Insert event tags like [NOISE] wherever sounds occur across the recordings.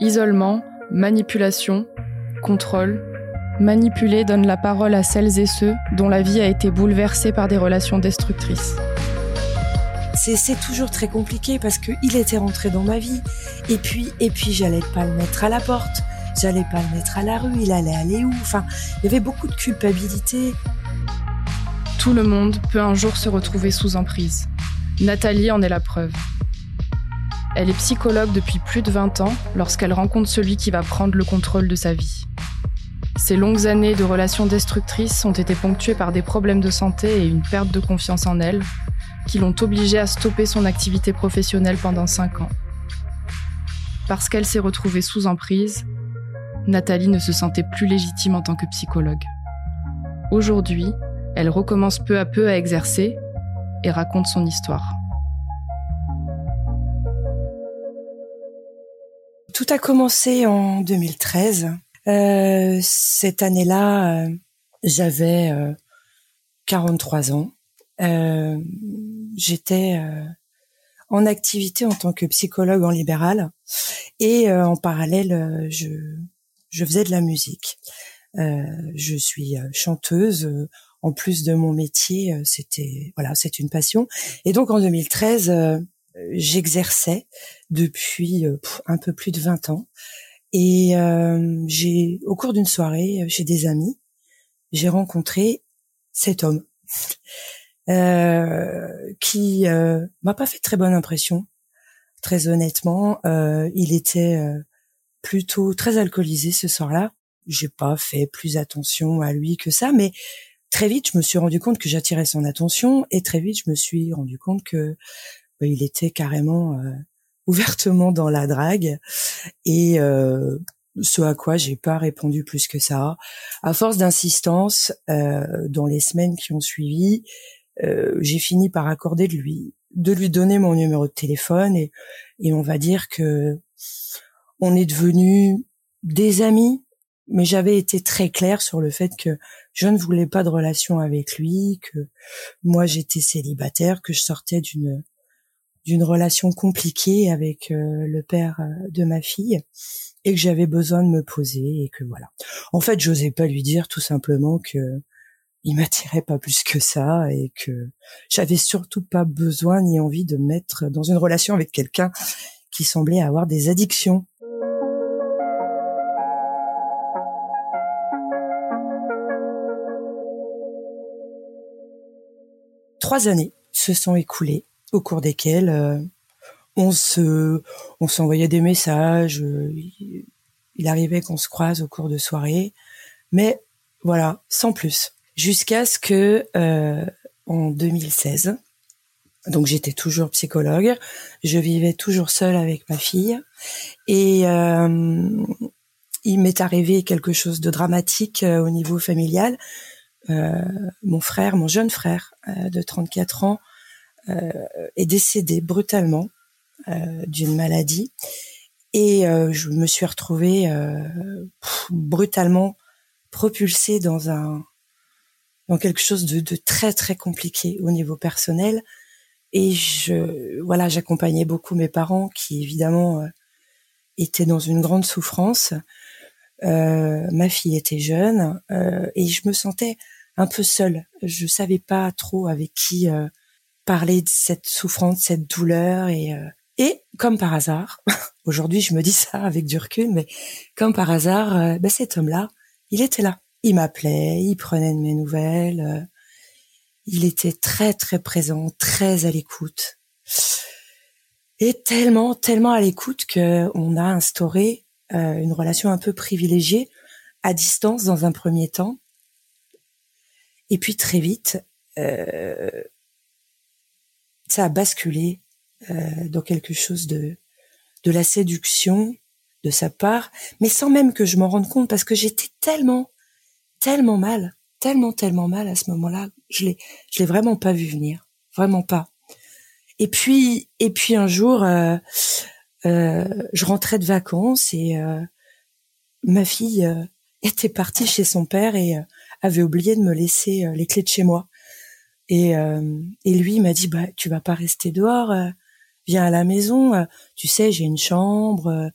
Isolement, manipulation, contrôle. Manipuler donne la parole à celles et ceux dont la vie a été bouleversée par des relations destructrices. C'est toujours très compliqué parce qu'il était rentré dans ma vie. Et puis, et puis j'allais pas le mettre à la porte. J'allais pas le mettre à la rue. Il allait aller où? Enfin, il y avait beaucoup de culpabilité. Tout le monde peut un jour se retrouver sous emprise. Nathalie en est la preuve. Elle est psychologue depuis plus de 20 ans lorsqu'elle rencontre celui qui va prendre le contrôle de sa vie. Ces longues années de relations destructrices ont été ponctuées par des problèmes de santé et une perte de confiance en elle, qui l'ont obligée à stopper son activité professionnelle pendant 5 ans. Parce qu'elle s'est retrouvée sous emprise, Nathalie ne se sentait plus légitime en tant que psychologue. Aujourd'hui, elle recommence peu à peu à exercer et raconte son histoire. Tout a commencé en 2013. Euh, cette année-là, euh, j'avais 43 euh, ans. Euh, j'étais en activité en tant que psychologue en libéral et en parallèle, je, je faisais de la musique. je suis chanteuse. en plus de mon métier, c'était voilà, c'est une passion. Et donc en 2013, j'exerçais depuis euh, un peu plus de 20 ans. Et euh, j'ai, au cours d'une soirée euh, chez des amis, j'ai rencontré cet homme [LAUGHS] euh, qui euh, m'a pas fait très bonne impression. Très honnêtement, euh, il était plutôt très alcoolisé ce soir-là. J'ai pas fait plus attention à lui que ça, mais très vite, je me suis rendu compte que j'attirais son attention et très vite, je me suis rendu compte que il était carrément euh, [LAUGHS] ouvertement dans la drague et euh, ce à quoi j'ai pas répondu plus que ça. À force d'insistance, euh, dans les semaines qui ont suivi, j'ai fini par accorder de lui, de lui donner mon numéro de téléphone et, et on va dire que on est devenus des amis, mais j'avais été très claire sur le fait que je ne voulais pas de relation avec lui, que moi j'étais célibataire, que je sortais d'une d'une relation compliquée avec euh, le père euh, de ma fille et que j'avais besoin de me poser et que voilà. En fait, j'osais pas lui dire tout simplement que il m'attirait pas plus que ça et que j'avais surtout pas besoin ni envie de me mettre dans une relation avec quelqu'un qui semblait avoir des addictions. Trois années se sont écoulées au cours desquels euh, on se, on s'envoyait des messages. Euh, il arrivait qu'on se croise au cours de soirée, mais voilà, sans plus. Jusqu'à ce que euh, en 2016, donc j'étais toujours psychologue, je vivais toujours seule avec ma fille, et il m'est arrivé quelque chose de dramatique au niveau familial. mon frère, mon jeune frère de 34 ans, euh, est décédé brutalement euh, d'une maladie. Et euh, je me suis retrouvée brutalement propulsée dans un dans quelque chose de, de, très très compliqué au niveau personnel. Et je voilà j'accompagnais beaucoup mes parents qui évidemment étaient dans une grande souffrance. Euh, ma fille était jeune euh, et je me sentais un peu seule. Je savais pas trop avec qui euh, parler de cette souffrance, cette douleur et euh, et comme par hasard, [LAUGHS] aujourd'hui je me dis ça avec du recul, mais comme par hasard, euh, ben cet homme-là, il était là. Il m'appelait, il prenait de mes nouvelles, euh, il était très très présent, très à l'écoute, et tellement tellement à l'écoute que on a instauré une relation un peu privilégiée à distance dans un premier temps, et puis très vite. Ça a basculé euh, dans quelque chose de de la séduction de sa part, mais sans même que je m'en rende compte parce que j'étais tellement tellement mal, tellement tellement mal à ce moment-là, je l'ai je l'ai vraiment pas vu venir, vraiment pas. Et puis et puis un jour euh, euh, je rentrais de vacances et ma fille était partie chez son père et avait oublié de me laisser les clés de chez moi. Et, euh, et lui m'a dit bah tu vas pas rester dehors, euh, viens à la maison. Euh, tu sais j'ai une chambre,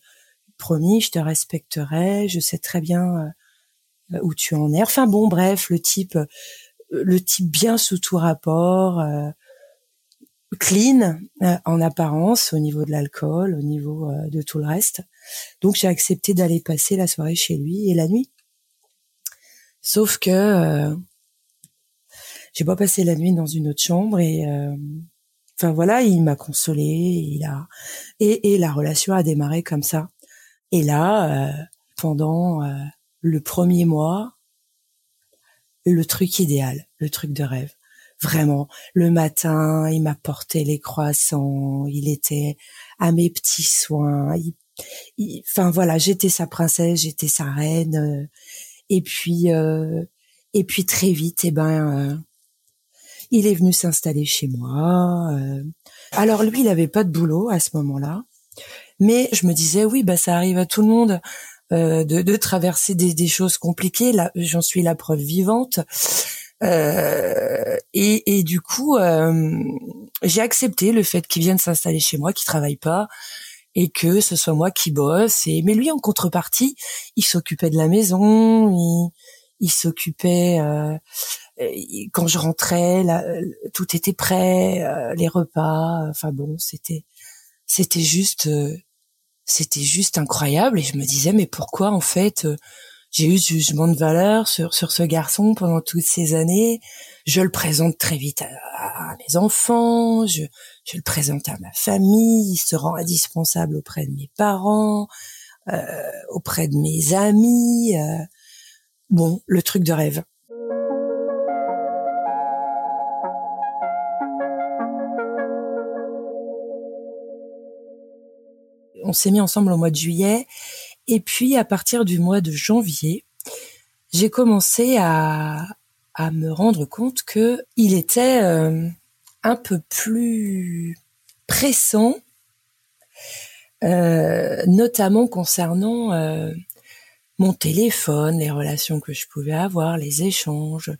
promis, je te respecterai, je sais très bien euh, où tu en es. Enfin bon, bref, le type, euh, le type bien sous tout rapport, euh, clean en apparence au niveau de l'alcool, au niveau de tout le reste. Donc j'ai accepté d'aller passer la soirée chez lui et la nuit. Sauf que j'ai pas passé la nuit dans une autre chambre et enfin voilà, il m'a consolé, il a et, et la relation a démarré comme ça. Et là, pendant le premier mois, le truc idéal, le truc de rêve. Vraiment, le matin, il m'apportait les croissants, il était à mes petits soins. enfin voilà, j'étais sa princesse, j'étais sa reine. Euh, et puis, euh, et puis très vite, eh ben, euh, il est venu s'installer chez moi. alors lui, il avait pas de boulot à ce moment-là, mais je me disais oui, bah ça arrive à tout le monde. Euh, de, de, traverser des, des, choses compliquées. Là, j'en suis la preuve vivante. Euh, et, et, du coup, euh, j'ai accepté le fait qu'il vienne s'installer chez moi, qu'il travaille pas, et que ce soit moi qui bosse. Et mais lui, en contrepartie, il s'occupait de la maison, il, il s'occupait. Euh, quand je rentrais, là, tout était prêt, euh, les repas. Enfin bon, c'était c'était juste c'était juste incroyable. Et je me disais mais pourquoi en fait euh, j'ai eu ce jugement de valeur sur sur ce garçon pendant toutes ces années? Je le présente très vite à, mes enfants je je le présente à ma famille il se rend indispensable auprès de mes parents euh, auprès de mes amis euh, bon le truc de rêve on s'est mis ensemble au mois de juillet. Et puis, à partir du mois de janvier, j'ai commencé à, à me rendre compte que il était euh, un peu plus pressant, euh, notamment concernant euh, mon téléphone, les relations que je pouvais avoir, les échanges,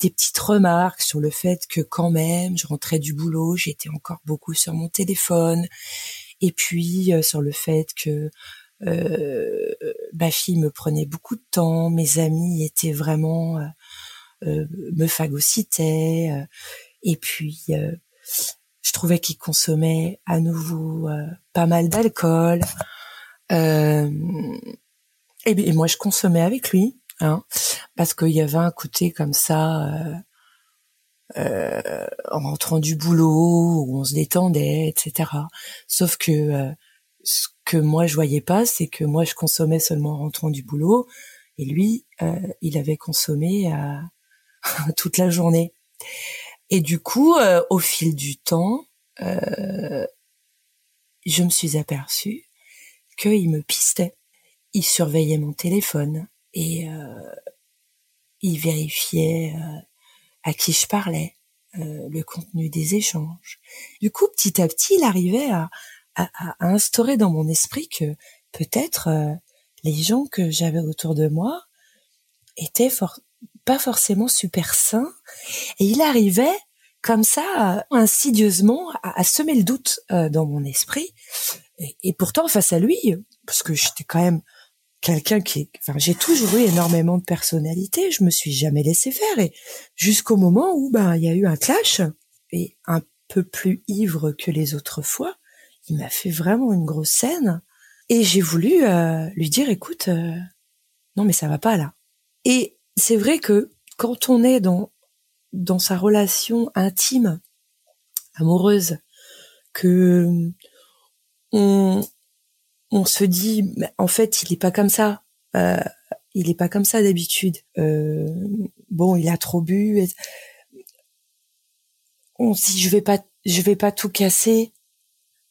des petites remarques sur le fait que quand même, je rentrais du boulot, j'étais encore beaucoup sur mon téléphone, et puis euh, sur le fait que euh, ma fille me prenait beaucoup de temps, mes amis étaient vraiment euh, me phagocytaient, et puis je trouvais qu'il consommait à nouveau pas mal d'alcool. et, et, moi, je consommais avec lui, hein, parce qu'il y avait un côté comme ça euh, en rentrant du boulot où on se détendait, etc. Sauf que euh, ce que moi je voyais pas, c'est que moi je consommais seulement en rentrant du boulot et lui, euh, il avait consommé [LAUGHS] toute la journée. Et du coup, au fil du temps, je me suis aperçue qu'il me pistait. Il surveillait mon téléphone et il vérifiait à qui je parlais, euh, le contenu des échanges. Du coup, petit à petit, il arrivait à, à, à instaurer dans mon esprit que peut-être euh, les gens que j'avais autour de moi étaient pas forcément super sains, et il arrivait comme ça, insidieusement, à, à semer le doute euh, dans mon esprit. Et, pourtant, face à lui, parce que j'étais quand même quelqu'un qui enfin, j'ai toujours eu énormément de personnalité, je me suis jamais laissé faire et jusqu'au moment où, ben, il y a eu un clash et un peu plus ivre que les autres fois, il m'a fait vraiment une grosse scène et j'ai voulu euh, lui dire, écoute, euh, non mais ça va pas là. Et c'est vrai que quand on est dans dans sa relation intime, amoureuse, que on, on se dit, en fait, il est pas comme ça. Euh, il est pas comme ça d'habitude. Euh, bon, il a trop bu. On se dit, je vais pas, je vais pas tout casser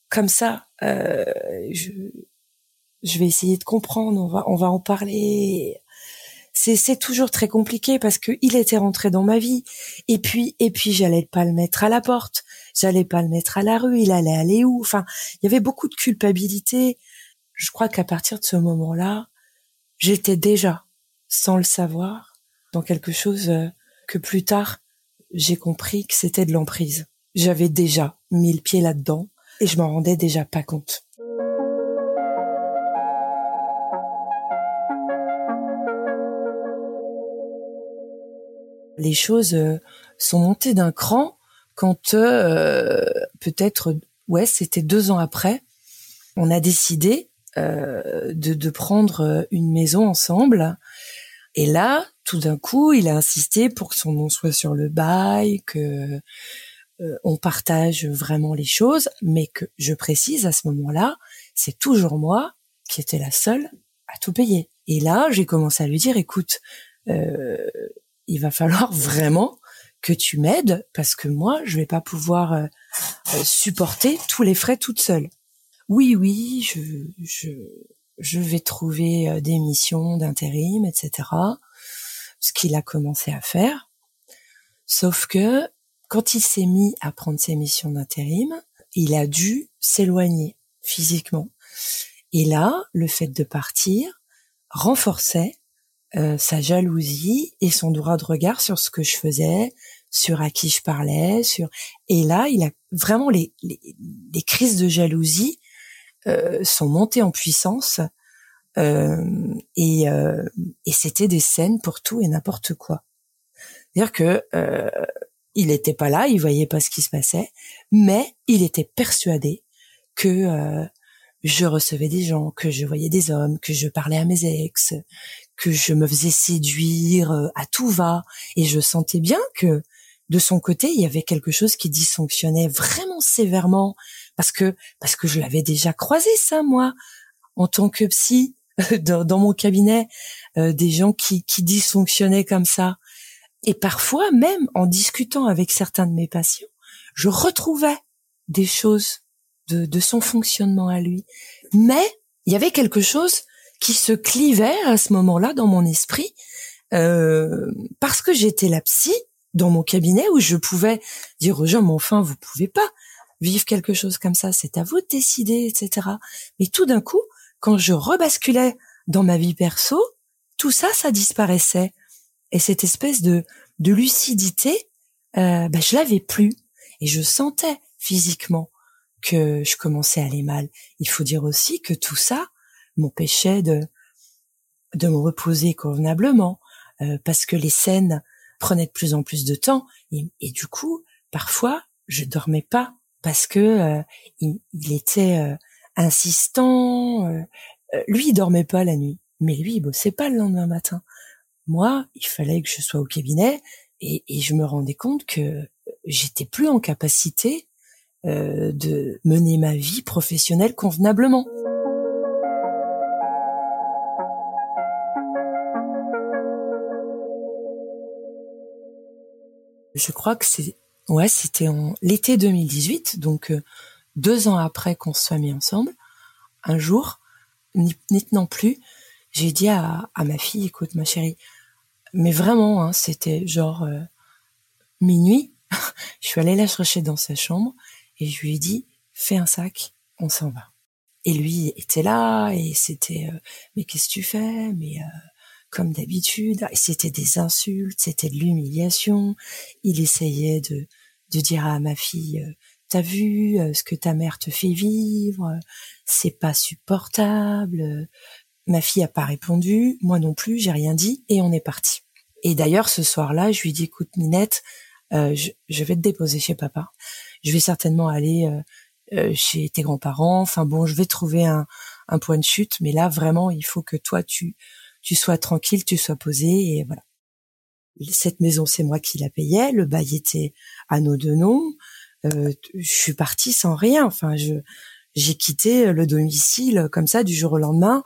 comme ça. Euh, je, je vais essayer de comprendre. On va, on va en parler. C'est, c'est toujours très compliqué parce que il était rentré dans ma vie. Et puis, et puis, j'allais pas le mettre à la porte. J'allais pas le mettre à la rue. Il allait aller où? Enfin, il y avait beaucoup de culpabilité je crois qu'à partir de ce moment-là, j'étais déjà, sans le savoir, dans quelque chose euh, que plus tard, j'ai compris que c'était de l'emprise. J'avais déjà mis le pied là-dedans et je m'en rendais déjà pas compte. Les choses euh, sont montées d'un cran quand euh, peut-être, ouais, c'était deux ans après, on a décidé de, de prendre une maison ensemble et là tout d'un coup il a insisté pour que son nom soit sur le bail que euh, on partage vraiment les choses, mais que je précise à ce moment-là, c'est toujours moi qui étais la seule à tout payer. Et là, j'ai commencé à lui dire, écoute, euh, il va falloir [LAUGHS] vraiment que tu m'aides parce que moi, je vais pas pouvoir euh, supporter tous les frais toute seule. Oui, oui, je, je, je vais trouver des missions d'intérim, etc. Ce qu'il a commencé à faire. Sauf que quand il s'est mis à prendre ses missions d'intérim, il a dû s'éloigner physiquement. Et là, le fait de partir renforçait euh, sa jalousie et son droit de regard sur ce que je faisais, sur à qui je parlais, sur et là, il a vraiment les, les, crises de jalousie euh, sont montées en puissance euh, et, et c'était des scènes pour tout et n'importe quoi. C'est-à-dire que il n'était pas là, il voyait pas ce qui se passait, mais il était persuadé que euh, je recevais des gens, que je voyais des hommes, que je parlais à mes ex, que je me faisais séduire euh, à tout va, et je sentais bien que de son côté, il y avait quelque chose qui dysfonctionnait vraiment sévèrement parce que parce que je l'avais déjà croisé ça moi en tant que psy dans, mon cabinet euh, des gens qui qui dysfonctionnaient comme ça et parfois, même en discutant avec certains de mes patients, je retrouvais des choses de, de son fonctionnement à lui. Mais il y avait quelque chose qui se clivait à ce moment-là dans mon esprit, euh, parce que j'étais la psy dans mon cabinet où je pouvais dire aux gens, mais enfin, vous pouvez pas vivre quelque chose comme ça, c'est à vous de décider, etc. Mais tout d'un coup, quand je rebasculais dans ma vie perso, tout ça, ça disparaissait. Et cette espèce de, de lucidité, bah, je l'avais plus. Et je sentais physiquement que je commençais à aller mal. Il faut dire aussi que tout ça m'empêchait de, de me reposer convenablement, euh, parce que les scènes prenaient de plus en plus de temps. Et, du coup, parfois, je dormais pas parce que euh, il, était euh, insistant. lui, il dormait pas la nuit, mais lui, il bossait pas le lendemain matin moi, il fallait que je sois au cabinet et, je me rendais compte que j'étais plus en capacité euh, de mener ma vie professionnelle convenablement. Je crois que c'est ouais, c'était en l'été 2018, donc euh, deux ans après qu'on soit mis ensemble. Un jour, n'y tenant plus, j'ai dit à, à, ma fille, écoute ma chérie, mais vraiment, hein, c'était genre euh, minuit. [LAUGHS] je suis allée la chercher dans sa chambre et je lui ai dit, fais un sac, on s'en va. Et lui était là et c'était, euh, mais qu'est-ce que tu fais? Mais euh, comme d'habitude, c'était des insultes, c'était de l'humiliation. Il essayait de, de dire à ma fille, t'as vu ce que ta mère te fait vivre, c'est pas supportable. Ma fille a pas répondu, moi non plus, j'ai rien dit et on est parti. Et d'ailleurs, ce soir-là, je lui dis, écoute, Minette, euh, je, vais te déposer chez papa. Je vais certainement aller euh, euh, chez tes grands-parents. Enfin bon, je vais trouver un, un point de chute, mais là, vraiment, il faut que toi, tu, tu sois tranquille, tu sois posé, et voilà. Cette maison, c'est moi qui la payais. Le bail était à nos deux noms. je suis partie sans rien. Enfin, je j'ai quitté le domicile comme ça du jour au lendemain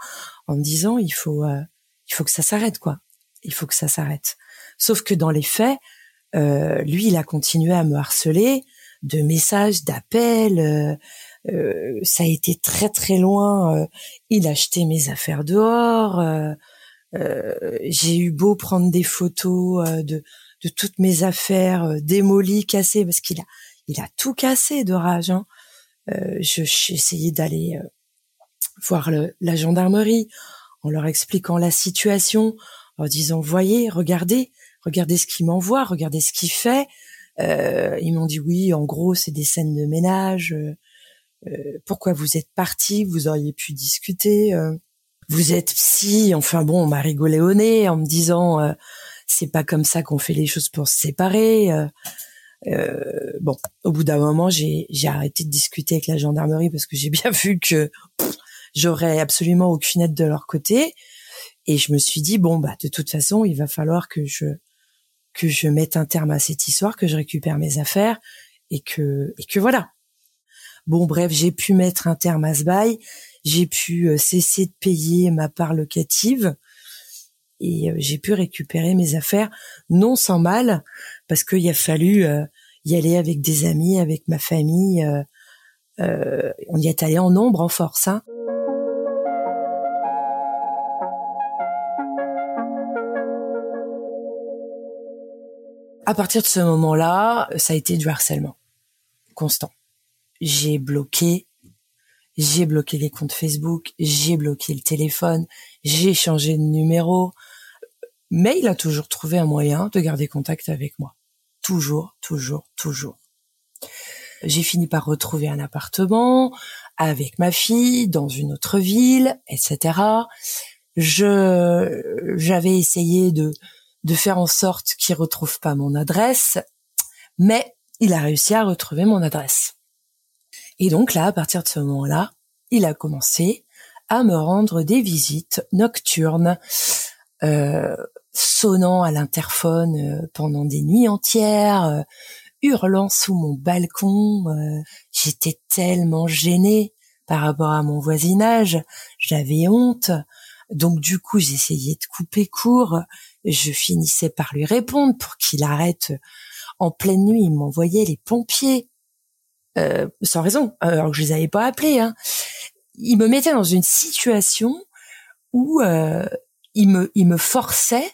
en me disant il faut il faut que ça s'arrête quoi il faut que ça s'arrête. Sauf que dans les faits, euh, lui, il a continué à me harceler de messages, d'appels. Euh, euh, ça a été très très loin. il a acheté mes affaires dehors. J'ai eu beau prendre des photos de, de toutes mes affaires démolies, cassées, parce qu'il a il a tout cassé de rage. Hein. J'ai essayé d'aller voir le, la gendarmerie en leur expliquant la situation, en disant voyez, regardez, regardez ce qu'il m'envoie, regardez ce qu'il fait. Euh, ils m'ont dit oui, en gros c'est des scènes de ménage. Euh, euh pourquoi vous êtes parti Vous auriez pu discuter. Euh, vous êtes psy. Enfin bon, on m'a rigolé au nez en me disant c'est pas comme ça qu'on fait les choses pour se séparer. Euh, euh, bon, au bout d'un moment, j'ai j'ai arrêté de discuter avec la gendarmerie parce que j'ai bien vu que j'aurais absolument aucune aide de leur côté. Et je me suis dit bon bah de toute façon, il va falloir que je que je mette un terme à cette histoire, que je récupère mes affaires et que et que voilà. Bon bref, j'ai pu mettre un terme à ce bail, j'ai pu euh, cesser de payer ma part locative et euh, j'ai pu récupérer mes affaires non sans mal parce qu'il a fallu euh, y aller avec des amis, avec ma famille. On y est allé en nombre, en force. Hein. À partir de ce moment-là, ça a été du harcèlement constant. J'ai bloqué, j'ai bloqué les comptes Facebook, j'ai bloqué le téléphone, j'ai changé de numéro, mais il a toujours trouvé un moyen de garder contact avec moi. Toujours, toujours, toujours. J'ai fini par retrouver un appartement avec ma fille dans une autre ville, etc. Je, j'avais essayé de, de faire en sorte qu'il retrouve pas mon adresse, mais il a réussi à retrouver mon adresse. Et donc là, à partir de ce moment-là, il a commencé à me rendre des visites nocturnes euh, sonnant à l'interphone euh, pendant des nuits entières, euh, hurlant sous mon balcon. J'étais tellement gênée par rapport à mon voisinage, j'avais honte. Donc du coup, j'essayais de couper court. Je finissais par lui répondre pour qu'il arrête. En pleine nuit, il m'envoyait les pompiers. Euh, sans raison, alors que je les avais pas appelés. Hein. Il me mettait dans une situation où euh, il me il me forçait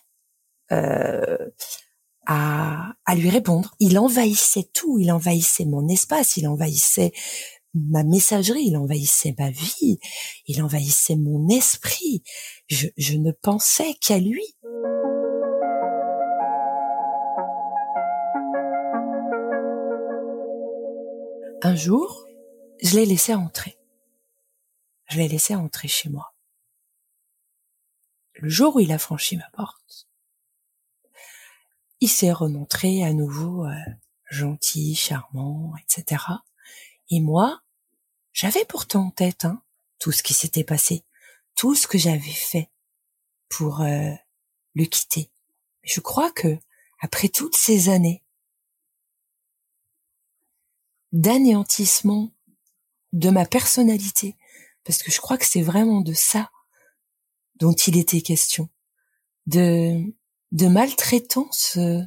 euh, à, à lui répondre. Il envahissait tout, il envahissait mon espace, il envahissait ma messagerie, il envahissait ma vie, il envahissait mon esprit. Je, je ne pensais qu'à lui. Un jour, je l'ai laissé entrer. Je l'ai laissé entrer chez moi. Le jour où il a franchi ma porte, il s'est remontré à nouveau euh, gentil, charmant, etc. Et moi, j'avais pourtant en tête hein, tout ce qui s'était passé, tout ce que j'avais fait pour euh, le quitter. Je crois que après toutes ces années d'anéantissement de ma personnalité, parce que je crois que c'est vraiment de ça dont il était question, de maltraitance, euh,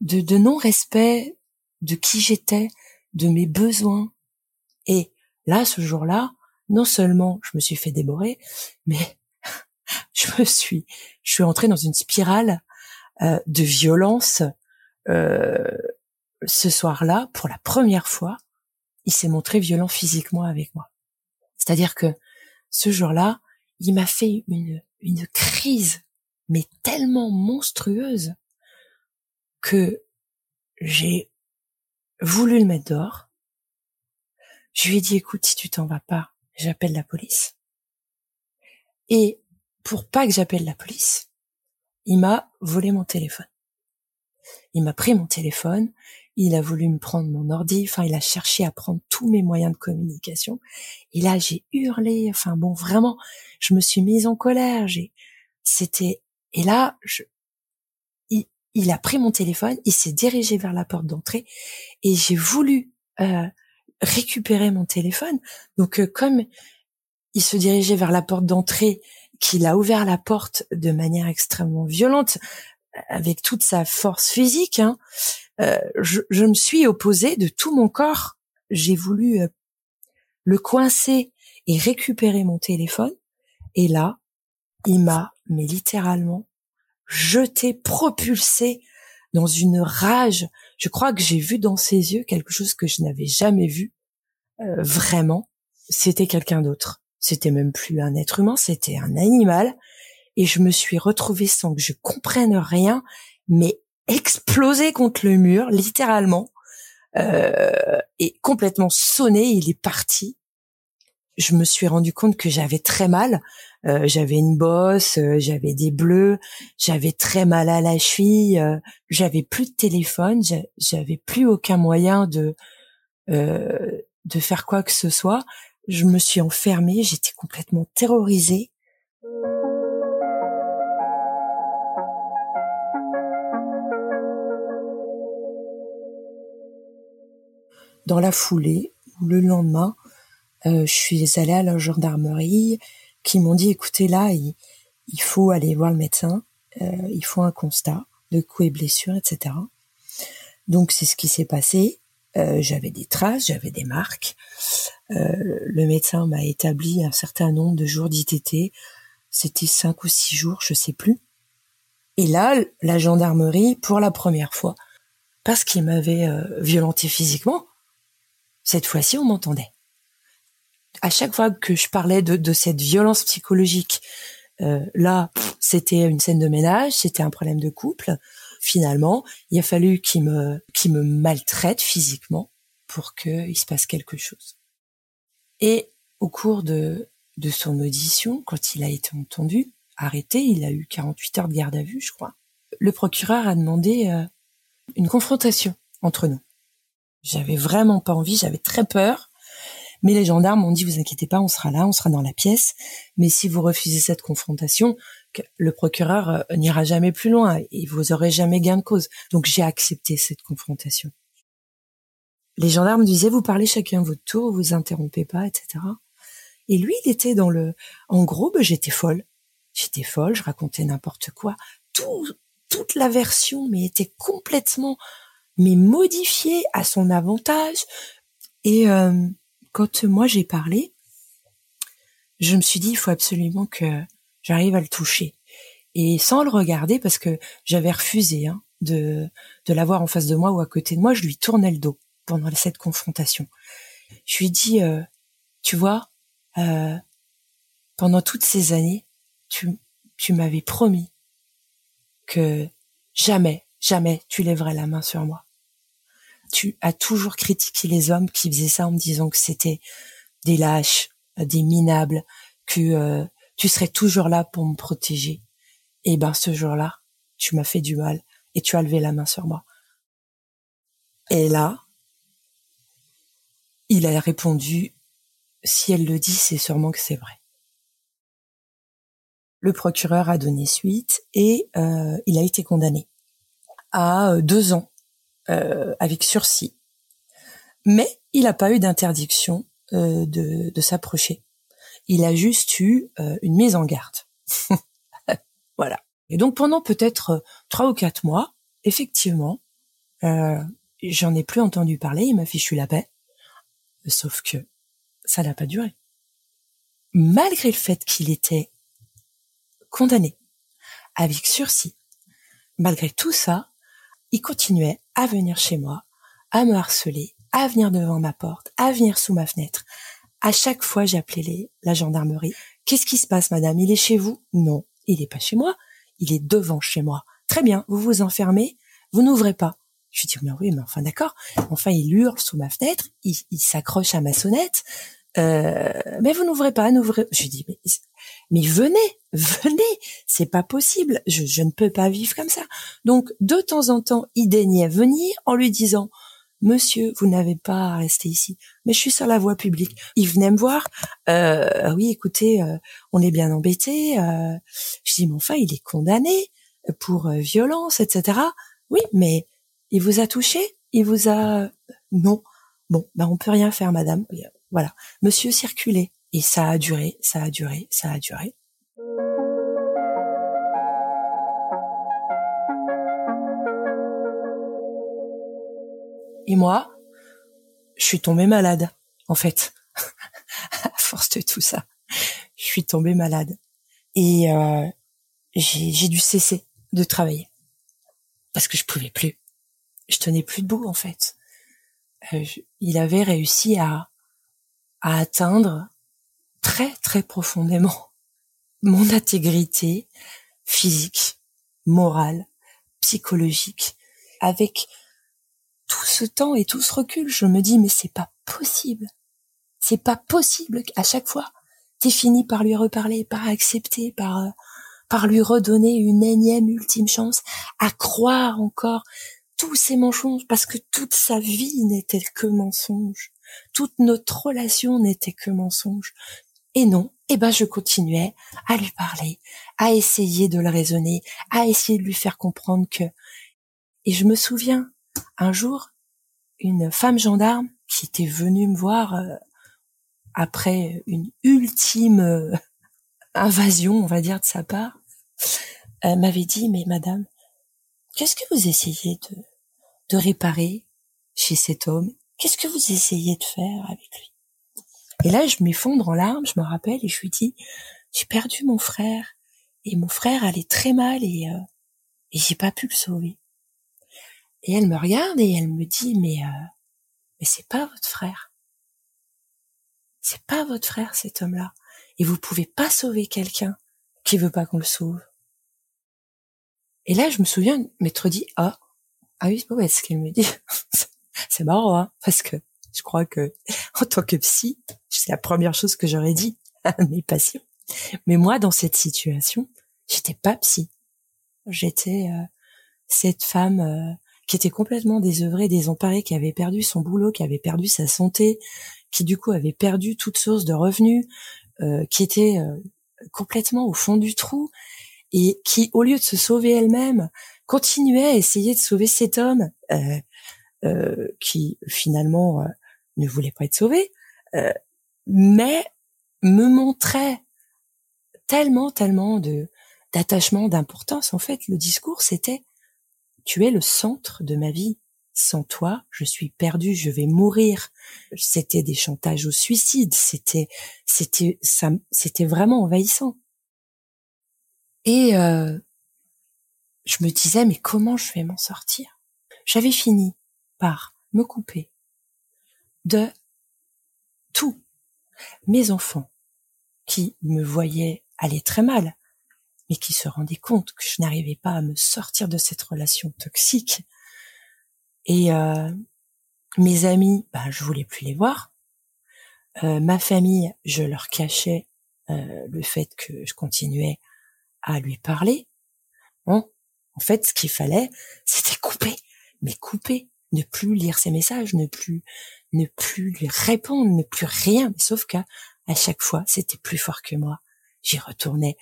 de, de non-respect de qui j'étais, de mes besoins. Et là, ce jour-là, non seulement je me suis fait déborer, mais [LAUGHS] je me suis, je suis entrée dans une spirale euh, de violence. Euh, ce soir-là, pour la première fois, il s'est montré violent physiquement avec moi. C'est-à-dire que ce jour-là, il m'a fait une, une crise mais tellement monstrueuse que j'ai voulu le mettre dehors. Je lui ai dit, écoute, si tu t'en vas pas, j'appelle la police. Et pour pas que j'appelle la police, il m'a volé mon téléphone. Il m'a pris mon téléphone, il a voulu me prendre mon ordi, enfin il a cherché à prendre tous mes moyens de communication. Et là j'ai hurlé, enfin bon vraiment, je me suis mise en colère. J'ai, c'était et là, je, il, a pris mon téléphone, il s'est dirigé vers la porte d'entrée et j'ai voulu euh, récupérer mon téléphone. Donc euh, comme il se dirigeait vers la porte d'entrée, qu'il a ouvert la porte de manière extrêmement violente, avec toute sa force physique, hein, euh, je, je, me suis opposée de tout mon corps. J'ai voulu euh, le coincer et récupérer mon téléphone. Et là, il m'a, mais littéralement, jeté, propulsé dans une rage. Je crois que j'ai vu dans ses yeux quelque chose que je n'avais jamais vu. Euh, vraiment, c'était quelqu'un d'autre. C'était même plus un être humain, c'était un animal. Et je me suis retrouvée sans que je comprenne rien, mais explosé contre le mur, littéralement, euh, et complètement sonné. Il est parti. je me suis rendu compte que j'avais très mal. Euh, j'avais une bosse, euh, j'avais des bleus, j'avais très mal à la cheville, euh, j'avais plus de téléphone, j'avais plus aucun moyen de de faire quoi que ce soit. Je me suis enfermée, j'étais complètement terrorisée. Dans la foulée, ou le lendemain, euh, je suis allée à la gendarmerie qui m'ont dit écoutez là il, faut aller voir le médecin euh, il faut un constat de coups et blessures etc donc c'est ce qui s'est passé. Euh, j'avais des traces j'avais des marques. Le médecin m'a établi un certain nombre de jours d'ITT c'était cinq ou six jours je sais plus. Et là la gendarmerie pour la première fois parce qu'il m'avait violenté physiquement cette fois-ci on m'entendait à chaque fois que je parlais de, cette violence psychologique, euh, là, c'était une scène de ménage, c'était un problème de couple. Finalement, il a fallu qu'il me, qu'il me maltraite physiquement pour qu'il se passe quelque chose. Et au cours de, de son audition, quand il a été entendu, arrêté, il a eu 48 heures de garde à vue, je crois. Le procureur a demandé euh, une confrontation entre nous. J'avais vraiment pas envie, j'avais très peur mais les gendarmes ont dit, vous inquiétez pas, on sera là, on sera dans la pièce. Mais si vous refusez cette confrontation, le procureur euh, n'ira jamais plus loin et vous aurez jamais gain de cause. Donc j'ai accepté cette confrontation. Les gendarmes disaient, vous parlez chacun votre tour, vous interrompez pas, etc. Et lui, il était dans le, en gros, ben, j'étais folle. J'étais folle, je racontais n'importe quoi. Tout, toute la version, mais était complètement, mais modifiée à son avantage. Et, euh, quand moi j'ai parlé, je me suis dit il faut absolument que j'arrive à le toucher et sans le regarder parce que j'avais refusé hein, de de l'avoir en face de moi ou à côté de moi, je lui tournais le dos pendant cette confrontation. Je lui dis euh, tu vois euh, pendant toutes ces années, tu tu m'avais promis que jamais jamais tu lèverais la main sur moi tu as toujours critiqué les hommes qui faisaient ça en me disant que c'était des lâches, des minables, que euh, tu serais toujours là pour me protéger. Et ben ce jour-là, tu m'as fait du mal et tu as levé la main sur moi. Et là, il a répondu, si elle le dit, c'est sûrement que c'est vrai. Le procureur a donné suite et euh, il a été condamné à euh, deux ans euh, avec sursis. Mais il n'a pas eu d'interdiction euh, de, de s'approcher. Il a juste eu euh, une mise en garde. [LAUGHS] voilà. Et donc pendant peut-être trois ou quatre mois, effectivement, j'en ai plus entendu parler. Il m'a fichu la paix. Sauf que ça n'a pas duré. Malgré le fait qu'il était condamné avec sursis, malgré tout ça, il continuait à venir chez moi, à me harceler, à venir devant ma porte, à venir sous ma fenêtre. À chaque fois, j'appelais la gendarmerie. Qu'est-ce qui se passe, madame? Il est chez vous? Non, il n'est pas chez moi. Il est devant chez moi. Très bien, vous vous enfermez, vous n'ouvrez pas. Je dis, mais oui, mais enfin d'accord. Enfin, il hurle sous ma fenêtre, il, s'accroche à ma sonnette. Euh, mais vous n'ouvrez pas, n'ouvrez. Je dis, mais mais venez, venez, c'est pas possible, je, ne peux pas vivre comme ça. Donc, de temps en temps, il daignait venir en lui disant, Monsieur, vous n'avez pas à rester ici, mais je suis sur la voie publique. Il venait me voir. Euh, oui, écoutez, euh, on est bien embêté. Euh. Je dis, mais enfin, il est condamné pour euh, violence, etc. Oui, mais il vous a touché Il vous a non. Bon, ben on peut rien faire, madame. Voilà, Monsieur circulez. Et ça a duré, ça a duré, ça a duré. Et moi, je suis tombée malade, en fait, [LAUGHS] à force de tout ça. Je suis tombée malade. Et euh, j'ai dû cesser de travailler. Parce que je pouvais plus. Je tenais plus debout, en fait. Euh, il avait réussi à, à atteindre très très profondément mon intégrité physique, morale, psychologique. Avec tout ce temps et tout ce recul, je me dis mais c'est pas possible. C'est pas possible qu'à chaque fois, t'es fini par lui reparler, par accepter, par, euh, par lui redonner une énième ultime chance, à croire encore tous ces mensonges, parce que toute sa vie n'était que mensonge. Toute notre relation n'était que mensonge. Et non, eh ben je continuais à lui parler, à essayer de le raisonner, à essayer de lui faire comprendre que. Et je me souviens, un jour, une femme gendarme qui était venue me voir euh, après une ultime euh, invasion, on va dire, de sa part, euh, m'avait dit, mais madame, qu'est-ce que vous essayez de, de réparer chez cet homme? Qu'est-ce que vous essayez de faire avec lui? Et là, je m'effondre en larmes, je me rappelle, et je lui dis, j'ai perdu mon frère, et mon frère allait très mal, et, euh, et j'ai pas pu le sauver. Et elle me regarde et elle me dit, mais, euh, mais c'est pas votre frère. C'est pas votre frère, cet homme-là. Et vous pouvez pas sauver quelqu'un qui veut pas qu'on le sauve. Et là, je me souviens m'être dit, ah, ah oui, c'est ce qu'elle me dit. [LAUGHS] c'est marrant, hein, parce que je crois que, [LAUGHS] en tant que psy, c'est la première chose que j'aurais dit à mes patients. Mais moi, dans cette situation, j'étais pas psy. J'étais euh, cette femme euh, qui était complètement désœuvrée, désemparée, qui avait perdu son boulot, qui avait perdu sa santé, qui du coup avait perdu toute source de revenus, euh, qui était complètement au fond du trou et qui, au lieu de se sauver elle-même, continuait à essayer de sauver cet homme euh, euh, qui finalement euh, ne voulait pas être sauvé, euh, mais me montrait tellement, tellement de d'attachement, d'importance. En fait, le discours, c'était tu es le centre de ma vie. Sans toi, je suis perdu, je vais mourir. C'était des chantages au suicide, c'était, c'était, ça, c'était vraiment envahissant. Et euh, je me disais, mais comment je vais m'en sortir? J'avais fini par me couper de tous mes enfants qui me voyaient aller très mal, mais qui se rendaient compte que je n'arrivais pas à me sortir de cette relation toxique. Et euh, mes amis, ben, je voulais plus les voir. Euh, ma famille, je leur cachais euh, le fait que je continuais à lui parler. Bon, en fait, ce qu'il fallait, c'était couper, mais couper, ne plus lire ses messages, ne plus, ne plus lui répondre, ne plus rien. Sauf qu'à à chaque fois, c'était plus fort que moi. J'y retournais.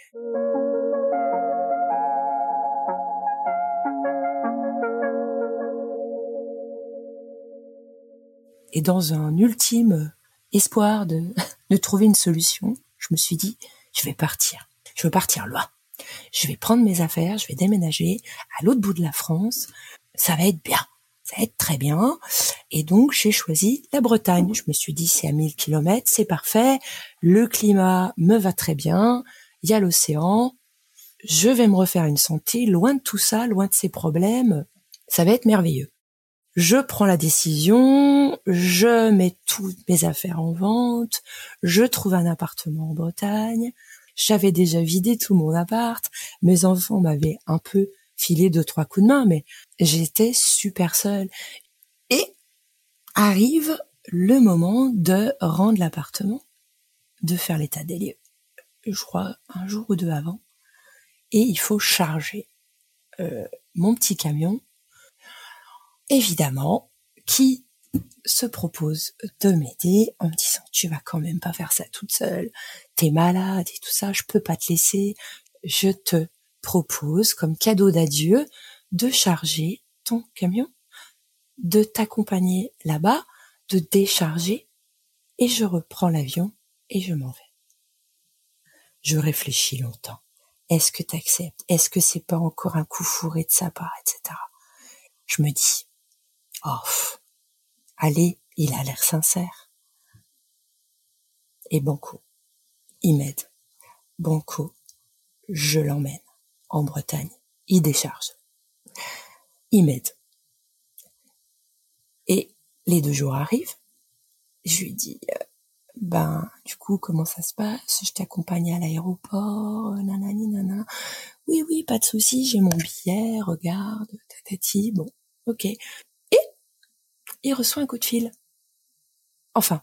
Et dans un ultime espoir de, [LAUGHS] de trouver une solution, je me suis dit, je vais partir. Je veux partir loin je vais prendre mes affaires, je vais déménager à l'autre bout de la France, ça va être bien, ça va être très bien. Et donc j'ai choisi la Bretagne. Je me suis dit c'est à 1000 kilomètres, c'est parfait, le climat me va très bien, il y a l'océan, je vais me refaire une santé, loin de tout ça, loin de ces problèmes, ça va être merveilleux. Je prends la décision, je mets toutes mes affaires en vente, je trouve un appartement en Bretagne, j'avais déjà vidé tout mon appart. Mes enfants m'avaient un peu filé deux, trois coups de main, mais j'étais super seule. Et arrive le moment de rendre l'appartement, de faire l'état des lieux. Je crois un jour ou deux avant. Et il faut charger euh, mon petit camion. Évidemment, qui se propose de m'aider en me disant tu vas quand même pas faire ça toute seule, t'es malade et tout ça, je peux pas te laisser, je te propose comme cadeau d'adieu de charger ton camion, de t'accompagner là-bas, de décharger et je reprends l'avion et je m'en vais. Je réfléchis longtemps. Est-ce que t'acceptes? Est-ce que c'est pas encore un coup fourré de sa part, etc. Je me dis, oh, Allez, il a l'air sincère. Et Banco, il m'aide. Banco, je l'emmène en Bretagne. Il décharge. Il m'aide. Et les deux jours arrivent. Je lui dis, euh, ben, du coup, comment ça se passe? Je t'accompagne à l'aéroport. Oui, oui, pas de souci, j'ai mon billet, regarde, tatati, bon, ok il reçoit un coup de fil. Enfin,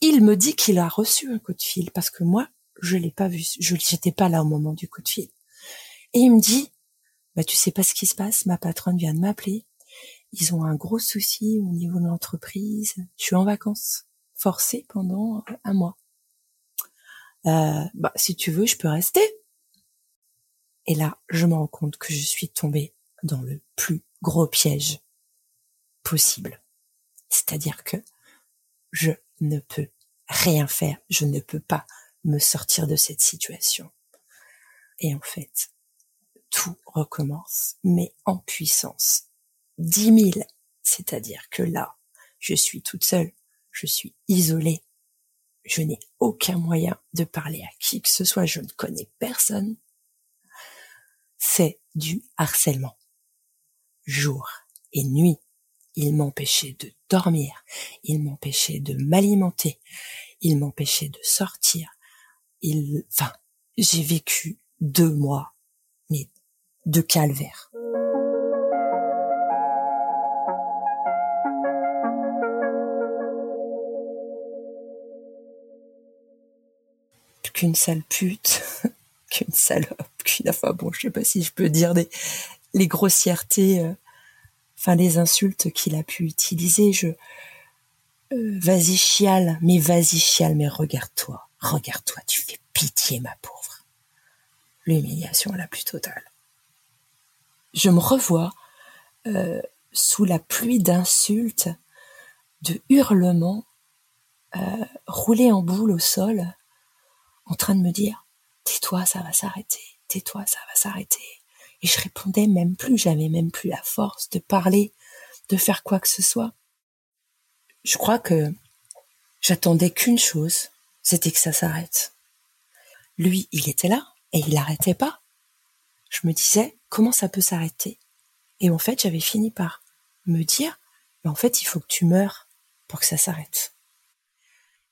Il me dit qu'il a reçu un coup de fil parce que moi, je l'ai pas vu. Je n'étais pas là au moment du coup de fil. Et il me dit, bah tu sais pas ce qui se passe. Ma patronne vient de m'appeler. Ils ont un gros souci au niveau de l'entreprise. Je suis en vacances forcée pendant un mois. Euh, bah si tu veux, je peux rester. Et là, je me rends compte que je suis tombée dans le plus gros piège possible. C'est-à-dire que je ne peux rien faire, je ne peux pas me sortir de cette situation. Et en fait, tout recommence, mais en puissance. Dix mille. C'est-à-dire que là, je suis toute seule, je suis isolée, je n'ai aucun moyen de parler à qui que ce soit, je ne connais personne. C'est du harcèlement. Jour et nuit, il m'empêchait de dormir, il m'empêchait de m'alimenter, il m'empêchait de sortir. Il, enfin, j'ai vécu deux mois, mais de calvaire. Qu'une sale pute, [LAUGHS] qu'une salope, qu'une, enfin bon, je sais pas si je peux dire les grossièretés, euh, enfin les insultes qu'il a pu utiliser. Je, euh, mais vas-y mais regarde-toi, regarde-toi, tu fais pitié ma pauvre. L'humiliation la plus totale. Je me revois euh, sous la pluie d'insultes, de hurlements, euh, rouler en boule au sol, en train de me dire tais-toi, ça va s'arrêter, tais-toi, ça va s'arrêter. Et je répondais même plus, j'avais même plus la force de parler, de faire quoi que ce soit. Je crois que j'attendais qu'une chose, c'était que ça s'arrête. Lui, il était là et il n'arrêtait pas. Je me disais, comment ça peut s'arrêter Et en fait, j'avais fini par me dire, mais en fait, il faut que tu meurs pour que ça s'arrête.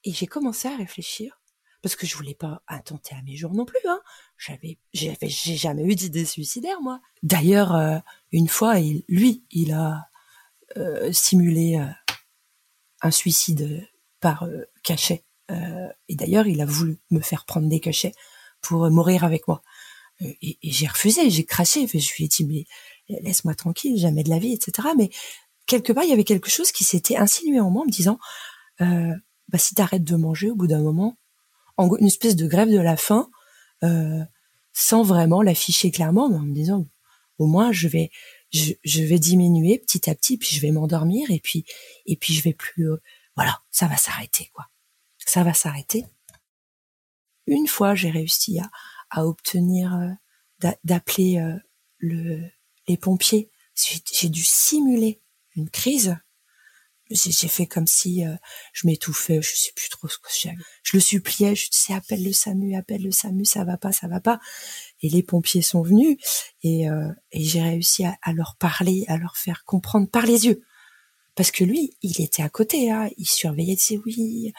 Et j'ai commencé à réfléchir parce que je voulais pas attenter à mes jours non plus. Hein. J'avais, j'ai jamais eu d'idée suicidaire moi. D'ailleurs, euh, une fois, lui, il a euh, simulé euh, un suicide par cachet. et d'ailleurs, il a voulu me faire prendre des cachets pour mourir avec moi. Et, et j'ai refusé, j'ai craché. Je lui ai dit mais laisse-moi tranquille, jamais de la vie, etc. Mais quelque part, il y avait quelque chose qui s'était insinué en moi, en me disant bah si t'arrêtes de manger au bout d'un moment en une espèce de grève de la faim, euh, sans vraiment l'afficher clairement, mais en me disant au moins je vais je, vais diminuer petit à petit, puis je vais m'endormir et puis et puis je vais plus euh, voilà, ça va s'arrêter quoi. Ça va s'arrêter. Une fois, j'ai réussi à, à obtenir euh, d'appeler le les pompiers. J'ai dû simuler une crise j'ai fait comme si euh, je m'étouffais, je sais plus trop ce que j'avais. Je le suppliais, je disais appelle le SAMU, appelle le SAMU, ça va pas, ça va pas. Et les pompiers sont venus et, euh, et j'ai réussi à, leur parler, à leur faire comprendre par les yeux. Parce que lui, il était à côté, hein, il surveillait, il disait oui,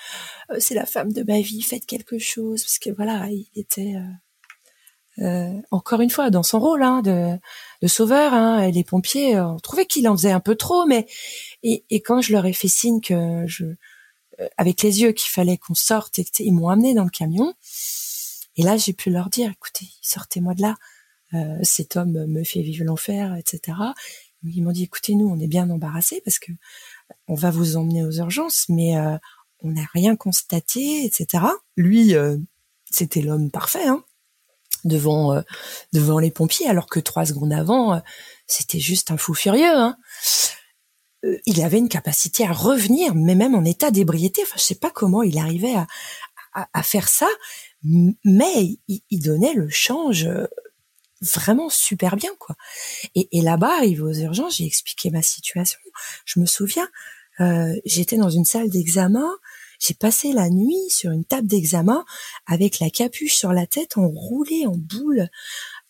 euh, c'est la femme de ma vie, faites quelque chose, parce que voilà, il était euh, encore une fois dans son rôle hein, de, de, sauveur. Hein, les pompiers euh, ont trouvé qu'il en faisait un peu trop, mais et, et, quand je leur ai fait signe que je, euh, avec les yeux, qu'il fallait qu'on sorte, et ils m'ont amené dans le camion. Et là, j'ai pu leur dire, écoutez, sortez-moi de là. Euh, cet homme me fait vivre l'enfer, etc. Ils m'ont dit, écoutez, nous, on est bien embarrassés parce que on va vous emmener aux urgences, mais on n'a rien constaté, etc. Lui, c'était l'homme parfait. Hein devant euh, devant les pompiers, alors que trois secondes avant, euh, c'était juste un fou furieux. Hein. Euh, il avait une capacité à revenir, mais même en état d'ébriété. Enfin, je sais pas comment il arrivait à, à, faire ça, mais il, donnait le change vraiment super bien, quoi. Et, et là-bas, arrivé aux urgences, j'ai expliqué ma situation. Je me souviens, j'étais dans une salle d'examen j'ai passé la nuit sur une table d'examen avec la capuche sur la tête, enroulée en boule,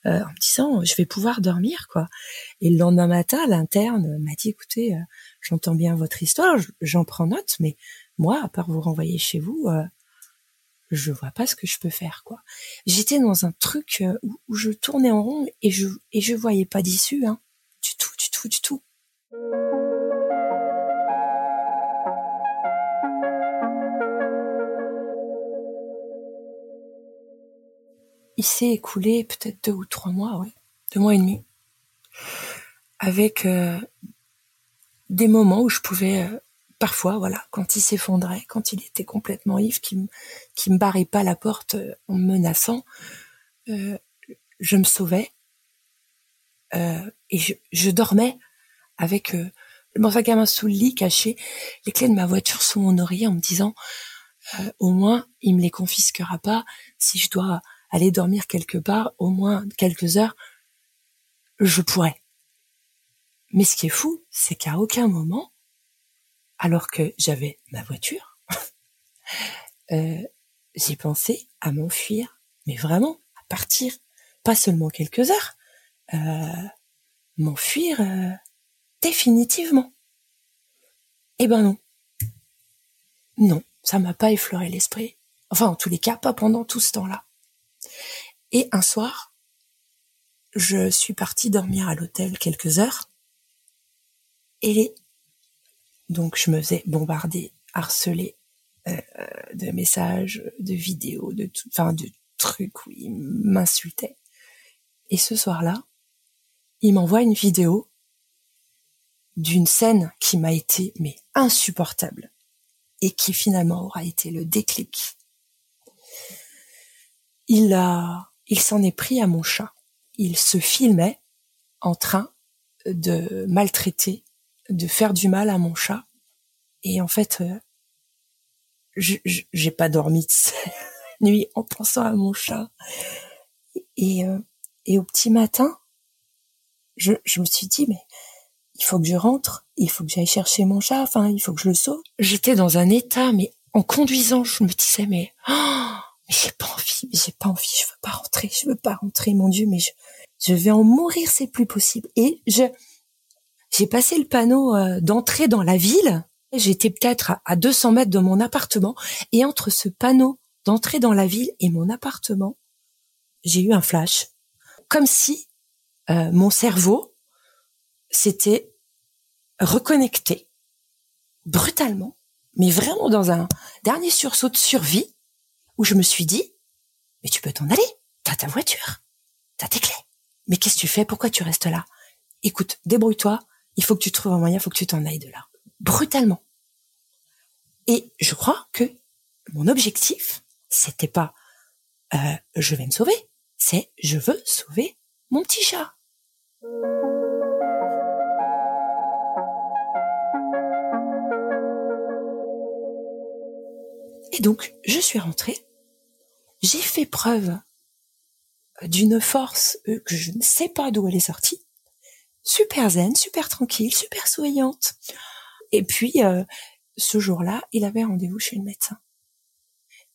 euh, en me disant je vais pouvoir dormir quoi. Et le lendemain matin, l'interne m'a dit écoutez, euh, j'entends bien votre histoire, j'en prends note, mais moi, à part vous renvoyer chez vous, euh, je vois pas ce que je peux faire quoi. J'étais dans un truc où, où, je tournais en rond et je et je voyais pas d'issue, hein, du tout, du tout, du tout. Il s'est écoulé peut-être deux ou trois mois, ouais, deux mois et demi, avec euh, des moments où je pouvais euh, parfois, voilà, quand il s'effondrait, quand il était complètement ivre, qui me me barrait pas la porte euh, en me menaçant, je me sauvais et je, dormais avec mon sac sous le lit caché, les clés de ma voiture sous mon oreiller en me disant au moins il me les confisquera pas si je dois aller dormir quelque part au moins quelques heures, je pourrais. Mais ce qui est fou, c'est qu'à aucun moment, alors que j'avais ma voiture, [LAUGHS] euh, j'ai pensé à m'enfuir, mais vraiment à partir, pas seulement quelques heures, euh, m'enfuir euh, définitivement. Eh ben non. Non, ça m'a pas effleuré l'esprit. Enfin, en tous les cas, pas pendant tout ce temps-là. Et un soir, je suis partie dormir à l'hôtel quelques heures. Et donc je me faisais bombarder, harceler euh, de messages, de vidéos, de tout, enfin de trucs où il m'insultait. Et ce soir-là, il m'envoie une vidéo d'une scène qui m'a été mais insupportable et qui finalement aura été le déclic il a, il s'en est pris à mon chat. Il se filmait en train de maltraiter, de faire du mal à mon chat. Et en fait, euh, j'ai pas dormi de cette [LAUGHS] nuit en pensant à mon chat. Et, euh, au petit matin, je, je me suis dit, mais il faut que je rentre, il faut que j'aille chercher mon chat, enfin, il faut que je le sauve. J'étais dans un état, mais en conduisant, je me disais, mais oh, j'ai pas envie, mais j'ai pas envie, je veux pas rentrer, je veux pas rentrer, mon Dieu, mais je, je vais en mourir, c'est plus possible. Et je, j'ai passé le panneau euh, d'entrée dans la ville. J'étais peut-être à, 200 mètres de mon appartement, et entre ce panneau d'entrée dans la ville et mon appartement, j'ai eu un flash, comme si euh, mon cerveau s'était reconnecté brutalement, mais vraiment dans un dernier sursaut de survie où je me suis dit, mais tu peux t'en aller, t'as ta voiture, t'as tes clés. Mais qu'est-ce que tu fais? Pourquoi tu restes là? Écoute, débrouille-toi, il faut que tu trouves un moyen, il faut que tu t'en ailles de là. Brutalement. Et je crois que mon objectif, c'était pas euh, je vais me sauver, c'est je veux sauver mon petit chat. Et donc, je suis rentrée j'ai fait preuve d'une force euh, que je ne sais pas d'où elle est sortie. Super zen, super tranquille, super souriante. Et puis, euh, ce jour-là, il avait rendez-vous chez le médecin.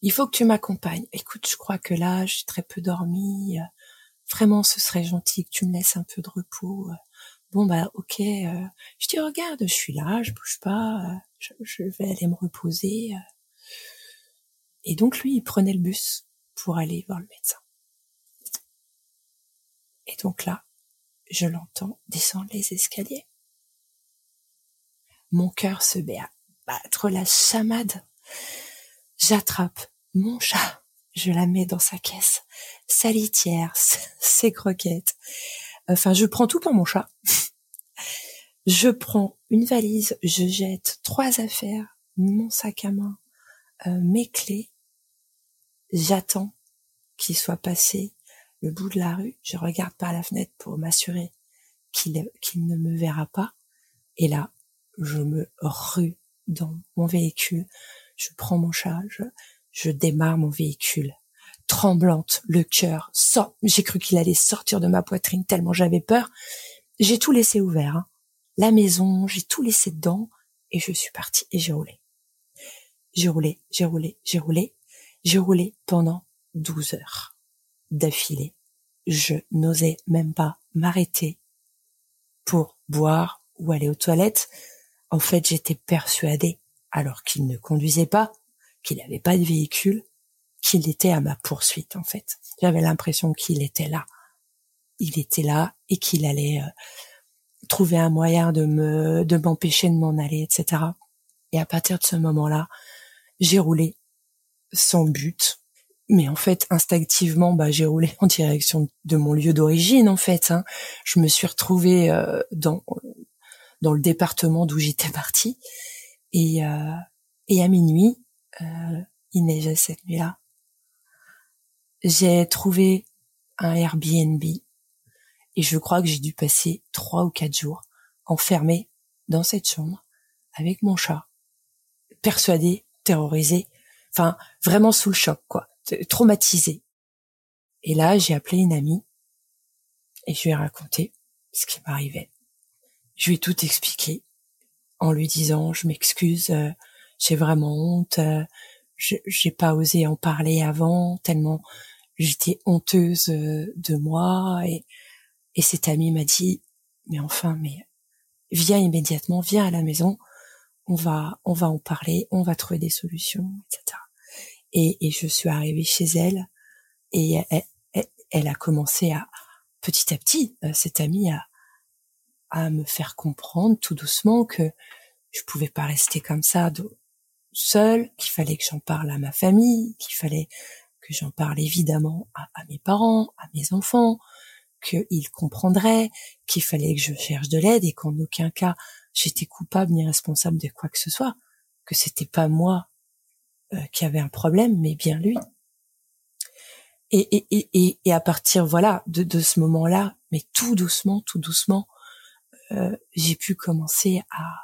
Il faut que tu m'accompagnes. Écoute, je crois que là, j'ai très peu dormi. Vraiment, ce serait gentil que tu me laisses un peu de repos. Bon, bah, ok. Je dis, regarde, je suis là, je bouge pas. Je vais aller me reposer. Et donc, lui, il prenait le bus pour aller voir le médecin. Et donc là, je l'entends descendre les escaliers. Mon cœur se met à battre la chamade. J'attrape mon chat, je la mets dans sa caisse, sa litière, [LAUGHS] ses croquettes. Enfin, je prends tout pour mon chat. [LAUGHS] Je prends une valise, je jette trois affaires, mon sac à main, euh, mes clés, J'attends qu'il soit passé le bout de la rue. Je regarde par la fenêtre pour m'assurer qu'il ne me verra pas. Et là, je me rue dans mon véhicule. Je prends mon chat, je, démarre mon véhicule. Tremblante, le cœur sort. J'ai cru qu'il allait sortir de ma poitrine tellement j'avais peur. J'ai tout laissé ouvert. Hein. La maison, j'ai tout laissé dedans et je suis partie et j'ai roulé. J'ai roulé, j'ai roulé, j'ai roulé j'ai roulé pendant 12 heures d'affilée. Je n'osais même pas m'arrêter pour boire ou aller aux toilettes. En fait, j'étais persuadée, alors qu'il ne conduisait pas, qu'il n'avait pas de véhicule, qu'il était à ma poursuite, en fait. J'avais l'impression qu'il était là. Il était là et qu'il allait euh, trouver un moyen de de m'empêcher de m'en aller, etc. Et à partir de ce moment-là, j'ai roulé sans but. mais en fait, instinctivement, bah, j'ai roulé en direction de mon lieu d'origine. En fait, hein. je me suis retrouvée euh, dans dans le département d'où j'étais partie, et euh, et à minuit, euh, il neigeait cette nuit-là. J'ai trouvé un Airbnb et je crois que j'ai dû passer trois ou quatre jours enfermée dans cette chambre avec mon chat, persuadée, terrorisée, enfin vraiment sous le choc quoi, traumatisée. Et là, j'ai appelé une amie et je lui ai raconté ce qui m'arrivait. Je lui ai tout expliqué en lui disant je m'excuse, euh, j'ai vraiment honte, euh, j'ai pas osé en parler avant tellement j'étais honteuse euh, de moi et, et cette amie m'a dit mais enfin mais viens immédiatement viens à la maison on va on va en parler on va trouver des solutions etc et, et je suis arrivée chez elle et elle, elle, a commencé à petit à petit euh, cette amie à à me faire comprendre tout doucement que je pouvais pas rester comme ça seule qu'il fallait que j'en parle à ma famille qu'il fallait que j'en parle évidemment à, mes parents, à mes enfants, qu'ils comprendraient qu'il fallait que je cherche de l'aide et qu'en aucun cas j'étais coupable ni responsable de quoi que ce soit, que c'était pas moi euh, qui avait un problème, mais bien lui. Et, et, et, et à partir voilà de, de ce moment-là, mais tout doucement, tout doucement, euh, j'ai pu commencer à,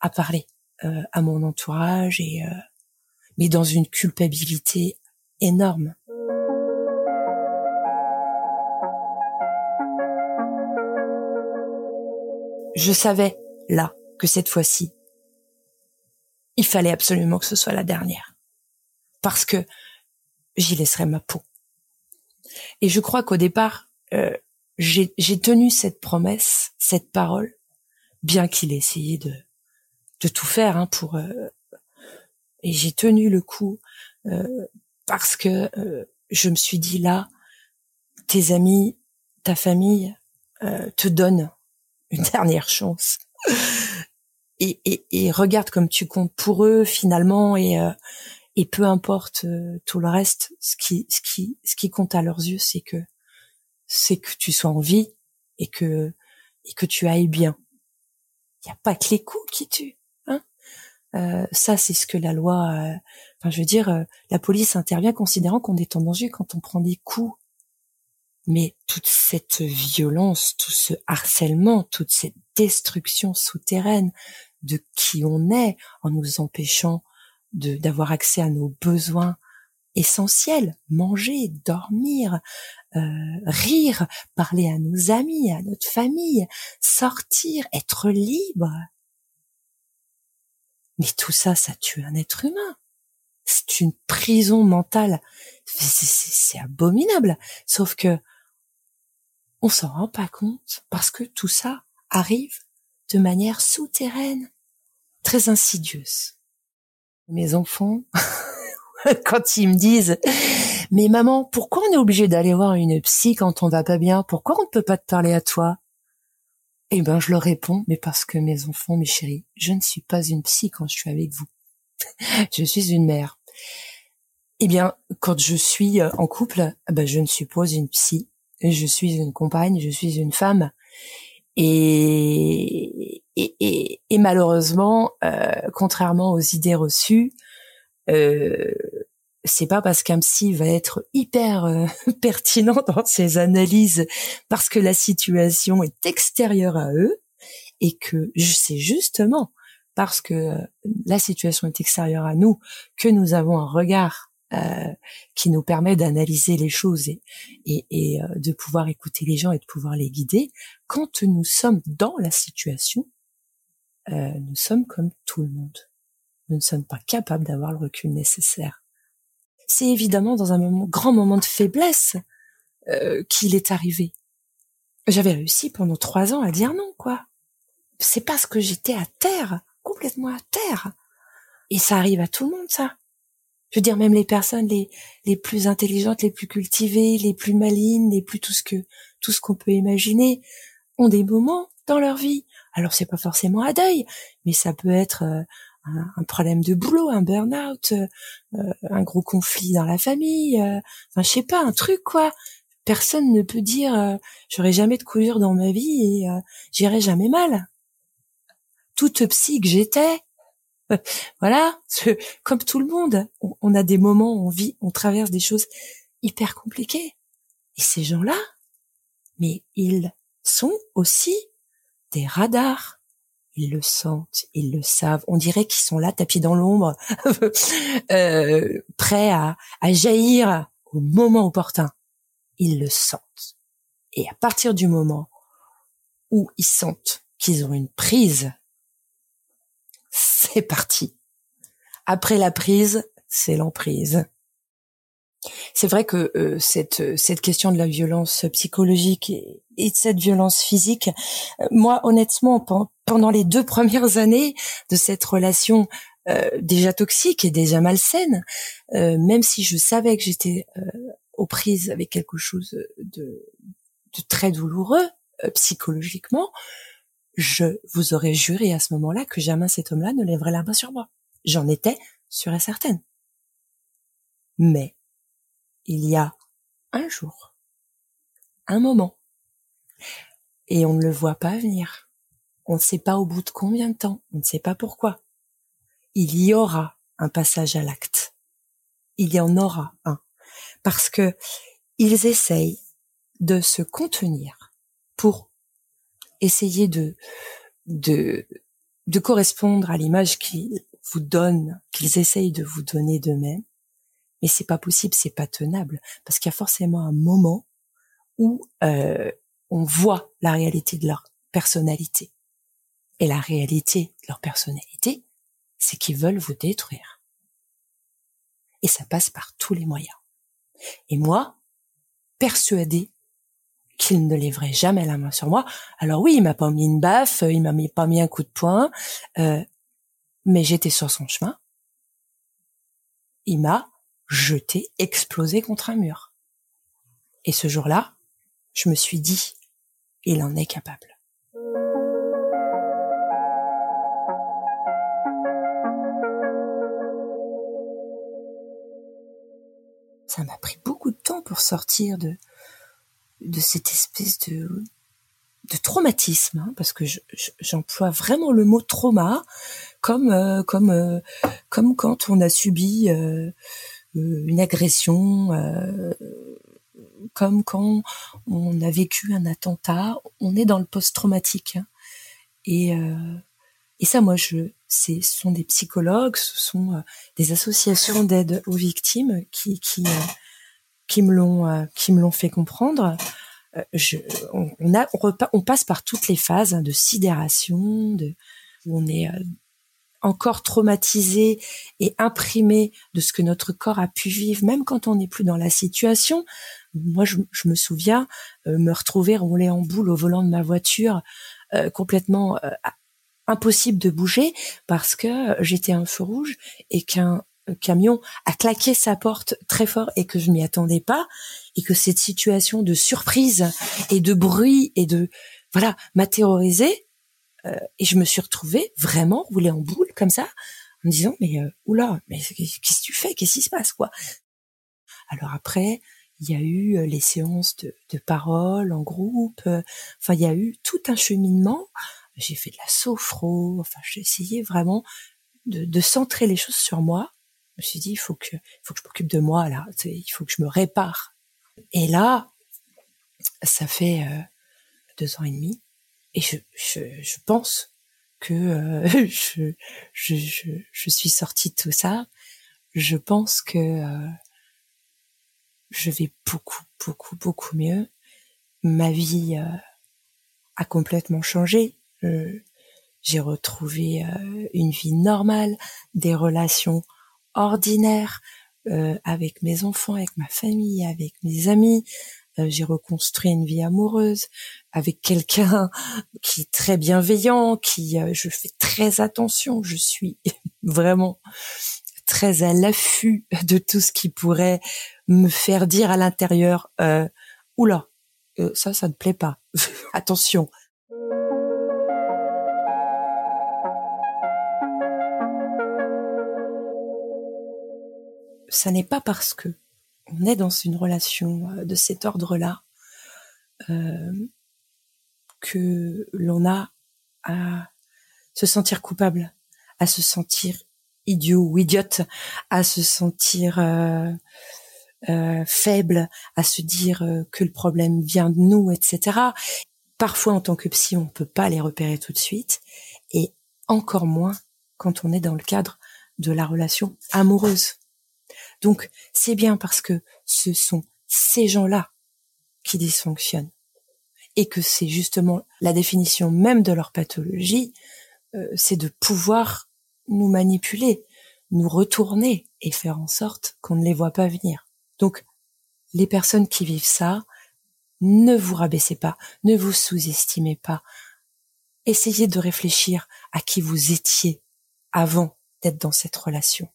à parler euh, à mon entourage et mais dans une culpabilité énorme. Je savais, là, que cette fois-ci, il fallait absolument que ce soit la dernière. Parce que j'y laisserais ma peau. Et je crois qu'au départ, euh, j'ai tenu cette promesse, cette parole, bien qu'il ait essayé de, de tout faire hein, pour... Euh, et j'ai tenu le coup euh, parce que je me suis dit là, tes amis, ta famille te donnent une [LAUGHS] dernière chance. Et, et, et, regarde comme tu comptes pour eux finalement et euh, et peu importe tout le reste, ce qui ce qui ce qui compte à leurs yeux, c'est que c'est que tu sois en vie et que et que tu ailles bien. Il n'y a pas que les coups qui tuent. Euh, ça, c'est ce que la loi. Euh, enfin, je veux dire, euh, la police intervient considérant qu'on est en danger quand on prend des coups. Mais toute cette violence, tout ce harcèlement, toute cette destruction souterraine de qui on est, en nous empêchant d'avoir accès à nos besoins essentiels, manger, dormir, rire, parler à nos amis, à notre famille, sortir, être libre mais tout ça, ça tue un être humain. C'est une prison mentale. C'est abominable. Sauf que on s'en rend pas compte parce que tout ça arrive de manière souterraine, très insidieuse. Mes enfants, [LAUGHS] quand ils me disent, mais maman, pourquoi on est obligé d'aller voir une psy quand on va pas bien? Pourquoi on ne peut pas te parler à toi eh ben, je leur réponds, mais parce que mes enfants, mes chéris, je ne suis pas une psy quand je suis avec vous. [LAUGHS] je suis une mère. Eh bien, quand je suis euh, en couple, ben, je ne suis pas une psy. Je suis une compagne, je suis une femme. Et, malheureusement, euh, contrairement aux idées reçues, euh, c'est pas parce qu'un psy va être hyper euh, [LAUGHS] pertinent dans ses analyses parce que la situation est extérieure à eux et que c'est justement parce que euh, la situation est extérieure à nous que nous avons un regard qui nous permet d'analyser les choses et, et, et de pouvoir écouter les gens et de pouvoir les guider. Quand nous sommes dans la situation, nous sommes comme tout le monde. Nous ne sommes pas capables d'avoir le recul nécessaire c'est évidemment dans un grand moment de faiblesse euh, qu'il est arrivé. J'avais réussi pendant trois ans à dire non, quoi. C'est parce que j'étais à terre, complètement à terre. Et ça arrive à tout le monde, ça. Je veux dire, même les personnes les, les plus intelligentes, les plus cultivées, les plus malines, les plus tout ce que, tout ce qu'on peut imaginer, ont des moments dans leur vie. Alors c'est pas forcément à deuil, mais ça peut être euh, un, problème de boulot, un burn-out, euh, un gros conflit dans la famille, euh, enfin je sais pas, un truc quoi. Personne ne peut dire euh, j'aurai jamais de coulure dans ma vie et j'irai jamais mal. Toute psy que j'étais, [LAUGHS] voilà, comme tout le monde, on, a des moments on vit, on traverse des choses hyper compliquées. Et ces gens-là, mais ils sont aussi des radars ils le sentent, ils le savent. On dirait qu'ils sont là, tapis dans l'ombre, [LAUGHS] euh, prêts à jaillir au moment opportun. Ils le sentent. Et à partir du moment où ils sentent qu'ils ont une prise, c'est parti. Après la prise, c'est l'emprise. C'est vrai que euh, cette cette question de la violence psychologique et, de cette violence physique, euh, moi honnêtement pendant les deux premières années de cette relation euh, déjà toxique et déjà malsaine, même si je savais que j'étais aux prises avec quelque chose de, de très douloureux psychologiquement, je vous aurais juré à ce moment-là que jamais cet homme-là ne lèverait la main sur moi. J'en étais sûre et certaine. Mais il y a un jour, un moment, et on ne le voit pas venir. On ne sait pas au bout de combien de temps, on ne sait pas pourquoi. Il y aura un passage à l'acte. Il y en aura un. Parce que ils essayent de se contenir pour essayer de, correspondre à l'image qu'ils vous donnent, qu'ils essayent de vous donner d'eux-mêmes. Mais c'est pas possible, c'est pas tenable, parce qu'il y a forcément un moment où euh, on voit la réalité de leur personnalité. Et la réalité de leur personnalité, c'est qu'ils veulent vous détruire. Et ça passe par tous les moyens. Et moi, persuadée qu'il ne lèverait jamais la main sur moi. Alors oui, il m'a pas mis une baffe, il m'a pas mis un coup de poing, euh, mais j'étais sur son chemin. Il m'a jeté, explosé contre un mur. Et ce jour-là, je me suis dit, il en est capable. Ça m'a pris beaucoup de temps pour sortir de, de cette espèce de, de traumatisme, hein, parce que j'emploie vraiment le mot trauma comme euh, comme euh, comme quand on a subi euh, une agression, comme quand on a vécu un attentat, on est dans le post-traumatique. Hein. Et, et ça, moi, je, ce sont des psychologues, ce sont des associations d'aide aux victimes qui, qui me l'ont, qui me l'ont fait comprendre. Je, on, a, on, passe par toutes les phases hein, de sidération, de, où on est encore traumatisé et imprimé de ce que notre corps a pu vivre, même quand on n'est plus dans la situation. Moi, je, me souviens euh, me retrouver rouler en boule au volant de ma voiture, euh, complètement euh, impossible de bouger parce que j'étais un feu rouge et qu'un camion a claqué sa porte très fort et que je m'y attendais pas et que cette situation de surprise et de bruit et de voilà m'a terrorisée euh, et je me suis retrouvée vraiment roulée en boule comme ça, en me disant mais euh, oula, mais qu'est-ce que tu fais? Qu'est-ce qui se passe quoi? Alors après, il y a eu euh, les séances de, de parole en groupe. Enfin, il y a eu tout un cheminement. J'ai fait de la sophro. Enfin, j'ai essayé vraiment de, de, centrer les choses sur moi. Je me suis dit, il faut que, il faut que je m'occupe de moi là. Il faut que je me répare. Et là, ça fait euh, deux ans et demi et je, je, je pense que euh, [LAUGHS] je, je, je, suis sortie de tout ça. Je pense que euh, je vais beaucoup, beaucoup, beaucoup mieux. Ma vie euh, a complètement changé. J'ai retrouvé une vie normale, des relations ordinaires avec mes enfants, avec ma famille, avec mes amis, euh, j'ai reconstruit une vie amoureuse avec quelqu'un qui est très bienveillant, qui euh, je fais très attention, je suis [LAUGHS] vraiment très à l'affût de tout ce qui pourrait me faire dire à l'intérieur euh, oula euh, ça ça ne plaît pas. [LAUGHS] Attention ça n'est pas parce que on est dans une relation euh, de cet ordre-là euh, que l'on a à se sentir coupable, à se sentir idiot ou idiote, à se sentir euh, faible, à se dire que le problème vient de nous, etc. Parfois, en tant que psy, on ne peut pas les repérer tout de suite, et encore moins quand on est dans le cadre de la relation amoureuse. Donc, c'est bien parce que ce sont ces gens-là qui dysfonctionnent et que c'est justement la définition même de leur pathologie, euh, c'est de pouvoir nous manipuler, nous retourner et faire en sorte qu'on ne les voit pas venir. Donc, les personnes qui vivent ça, ne vous rabaissez pas, ne vous sous-estimez pas. Essayez de réfléchir à qui vous étiez avant d'être dans cette relation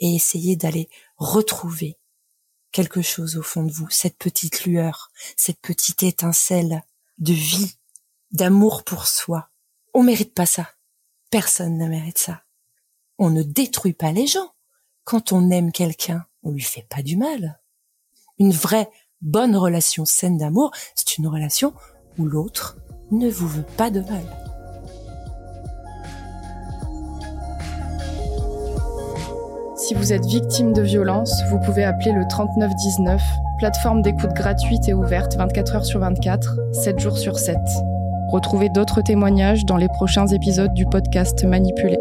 et essayez d'aller retrouver quelque chose au fond de vous, cette petite lueur, cette petite étincelle de vie, d'amour pour soi. On mérite pas ça. Personne ne mérite ça. On ne détruit pas les gens. Quand on aime quelqu'un, on lui fait pas du mal. Une vraie bonne relation saine d'amour, c'est une relation où l'autre ne vous veut pas de mal. Si vous êtes victime de violence, vous pouvez appeler le 3919, plateforme d'écoute gratuite et ouverte 24 heures sur 24, 7 jours sur 7. Retrouvez d'autres témoignages dans les prochains épisodes du podcast Manipulé.